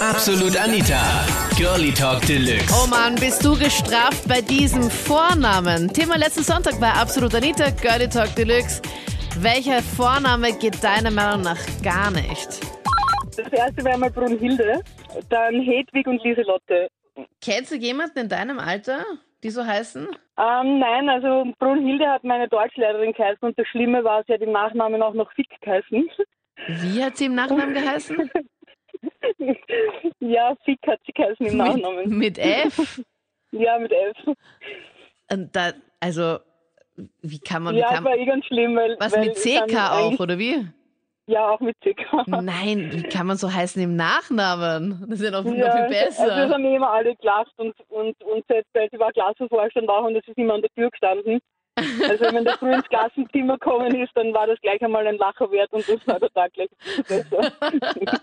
Absolut Anita. Girlie Talk Deluxe. Oh Mann, bist du gestraft bei diesem Vornamen? Thema letzten Sonntag bei Absolut Anita, Girlie Talk Deluxe. Welcher Vorname geht deiner Meinung nach gar nicht? Das erste wäre mal Brunhilde, dann Hedwig und Lieselotte. Kennst du jemanden in deinem Alter, die so heißen? Ähm, nein, also Brunhilde hat meine Deutschlehrerin geheißen und das Schlimme war, sie hat im Nachnamen auch noch Fick geheißen. Wie hat sie im Nachnamen geheißen? ja, Fick hat sie geheißen im Nachnamen. Mit, F? Ja, mit F. Und da, also, wie kann man... Ja, kann, das war eh ganz schlimm, weil... was weil mit CK auch, oder wie? Ja, auch mit CK. Nein, wie kann man so heißen im Nachnamen? Das ist ja noch, noch Ja, viel Also das besser. haben wir immer alle gelacht und, und, und selbst weil sie war Klassenvorstand auch und es ist immer an der Tür gestanden. Also wenn der früh ins Klassenzimmer gekommen ist, dann war das gleich einmal ein Lacher wert und das war der Tag gleich besser.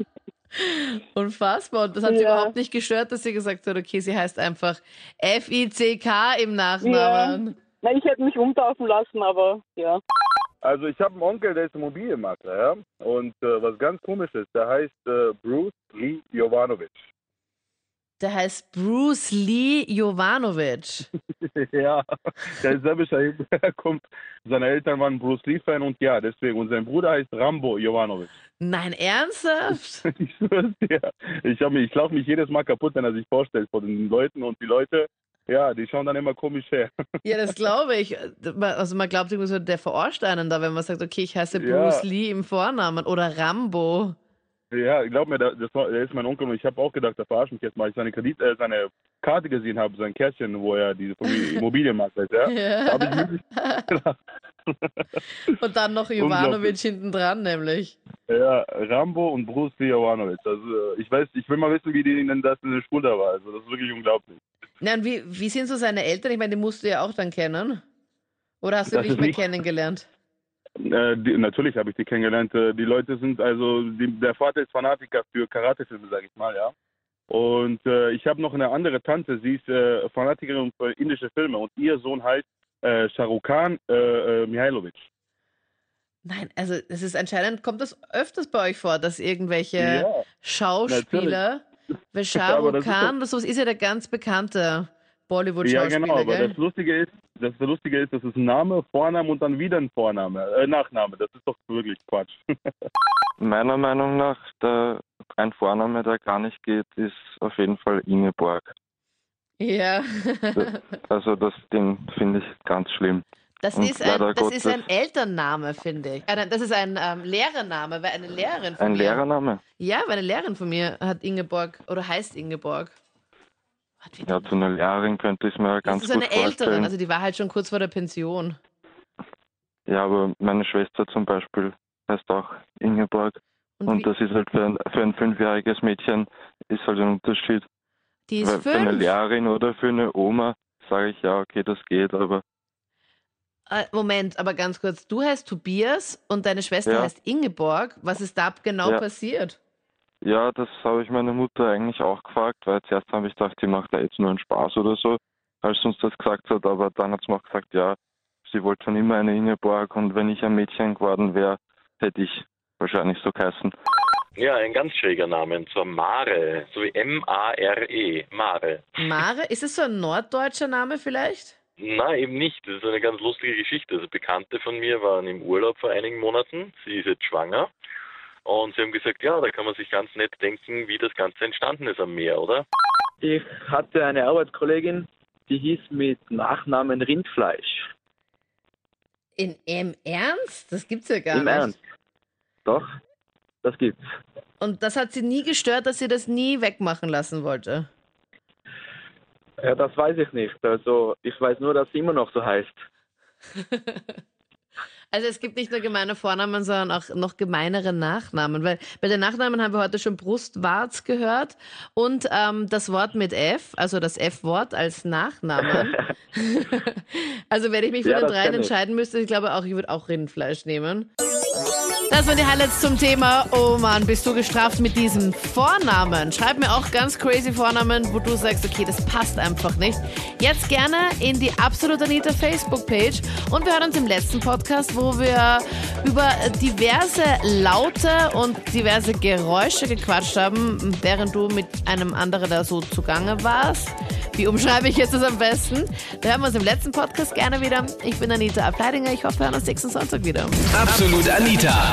Unfassbar. Und das hat sie Ja. überhaupt nicht gestört, dass sie gesagt hat, okay, sie heißt einfach F-I-C-K im Nachnamen. Na, ich hätte mich umtaufen lassen, aber ja. Also ich habe einen Onkel, der ist Immobilienmakler, ja. Und äh, was ganz komisch ist, der heißt äh, Bruce Lee Jovanovic. Der heißt Bruce Lee Jovanovic. ja, der ist selber herkommt. Seine Eltern waren Bruce Lee-Fan und ja, deswegen. Und sein Bruder heißt Rambo Jovanovic. Nein, ernsthaft? ich schwör's dir. Ich, mich- ich laufe mich jedes Mal kaputt, wenn er sich vorstellt vor den Leuten. Und die Leute, ja, die schauen dann immer komisch her. Ja, das glaube ich. Also man glaubt irgendwie so, der verarscht einen da, wenn man sagt, okay, ich heiße Ja. Bruce Lee im Vornamen oder Rambo. Ja, glaub mir, das war, der ist mein Onkel und ich habe auch gedacht, der verarscht mich jetzt mal. Ich seine Kredit, äh, seine Karte gesehen habe, sein Kärtchen, wo er diese Immobilienmakler ist, ja. Da ich gedacht. Und dann noch Jovanovic hinten dran, nämlich. Ja, Rambo und Bruce Lee Jovanovic. Also ich weiß, ich will mal wissen, wie die denn das in der Schule war. Also das ist wirklich unglaublich. Na, und wie, wie sind so seine Eltern? Ich meine, die musst du ja auch dann kennen. Oder hast du Das dich ist mehr nicht- kennengelernt? Äh, die, natürlich habe ich die kennengelernt. Äh, Die Leute sind also, die, der Vater ist Fanatiker für Karatefilme, sage ich mal, ja. Und äh, ich habe noch eine andere Tante, sie ist äh, Fanatikerin für indische Filme und ihr Sohn heißt äh, Shahrukh Khan äh, äh, Mihailovic. Nein, also es ist anscheinend, kommt das öfters bei euch vor, dass irgendwelche Ja, Schauspieler, weil Aber Shah das ist Khan, das ist ja der ganz bekannte ja Bollywood-Schauspieler, genau, aber gell? das Lustige ist, das Lustige ist, das ist ein Name, Vorname und dann wieder ein Vorname, äh, Nachname. Das ist doch wirklich Quatsch. Meiner Meinung nach, der, ein Vorname, der gar nicht geht, ist auf jeden Fall Ingeborg. Ja. Also das Ding finde ich ganz schlimm. Das Und ist, ein, das ist ein Elternname, finde ich. Das ist ein ähm, Lehrername, weil eine Lehrerin von Ein mir. Lehrername? Ja, weil eine Lehrerin von mir hat Ingeborg oder heißt Ingeborg. Ja, zu einer Lehrerin könnte ich mir das ganz ist gut eine Ältere, vorstellen. also die war halt schon kurz vor der Pension. Ja, aber meine Schwester zum Beispiel heißt auch Ingeborg. Und, Und das ist halt für ein, für ein fünfjähriges Mädchen ist halt ein Unterschied. die ist Weil für eine fünf. Lehrerin oder für eine Oma sage ich ja, okay, das geht, aber Äh, Moment, aber ganz kurz. Du heißt Tobias und deine Schwester Ja. heißt Ingeborg. Was ist da genau Ja. passiert? Ja, das habe ich meine Mutter eigentlich auch gefragt, weil zuerst habe ich gedacht, die macht da jetzt nur einen Spaß oder so, als sie uns das gesagt hat, aber dann hat sie mir auch gesagt, ja, sie wollte schon immer eine Ingeborg und wenn ich ein Mädchen geworden wäre, hätte ich wahrscheinlich so geheißen. Ja, ein ganz schräger Name, und zwar Mare, so wie M-A-R-E, Mare. Mare? Ist es so ein norddeutscher Name vielleicht? Na, eben nicht. Das ist eine ganz lustige Geschichte. Also Bekannte von mir waren im Urlaub vor einigen Monaten. Sie ist jetzt schwanger. Und sie haben gesagt, ja, da kann man sich ganz nett denken, wie das Ganze entstanden ist am Meer, oder? Ich hatte eine Arbeitskollegin, die hieß mit Nachnamen Rindfleisch. In im Ernst? Das gibt's ja gar Im nicht. Ernst. Doch, das gibt's. Und das hat sie nie gestört, dass sie das nie wegmachen lassen wollte. Ja, das weiß ich nicht. Also ich weiß nur, dass sie immer noch so heißt. Also es gibt nicht nur gemeine Vornamen, sondern auch noch gemeinere Nachnamen. Weil bei den Nachnamen haben wir heute schon Brustwarz gehört und ähm, das Wort mit F, also das F-Wort als Nachnamen. also wenn ich mich für Ja, den dreien entscheiden müsste, ich glaube auch, ich würde auch Rindfleisch nehmen. Das waren die Highlights zum Thema. Oh Mann, bist du gestraft mit diesen Vornamen? Schreib mir auch ganz crazy Vornamen, wo du sagst, okay, das passt einfach nicht. Jetzt gerne in die Absolut Anita Facebook-Page. Und wir hören uns im letzten Podcast, wo wir über diverse Laute und diverse Geräusche gequatscht haben, während du mit einem anderen da so zugange warst. Wie umschreibe ich jetzt das am besten? Da hören wir uns im letzten Podcast gerne wieder. Ich bin Anita Ableidinger. Ich hoffe, wir hören uns nächsten Sonntag wieder. Absolut Anita.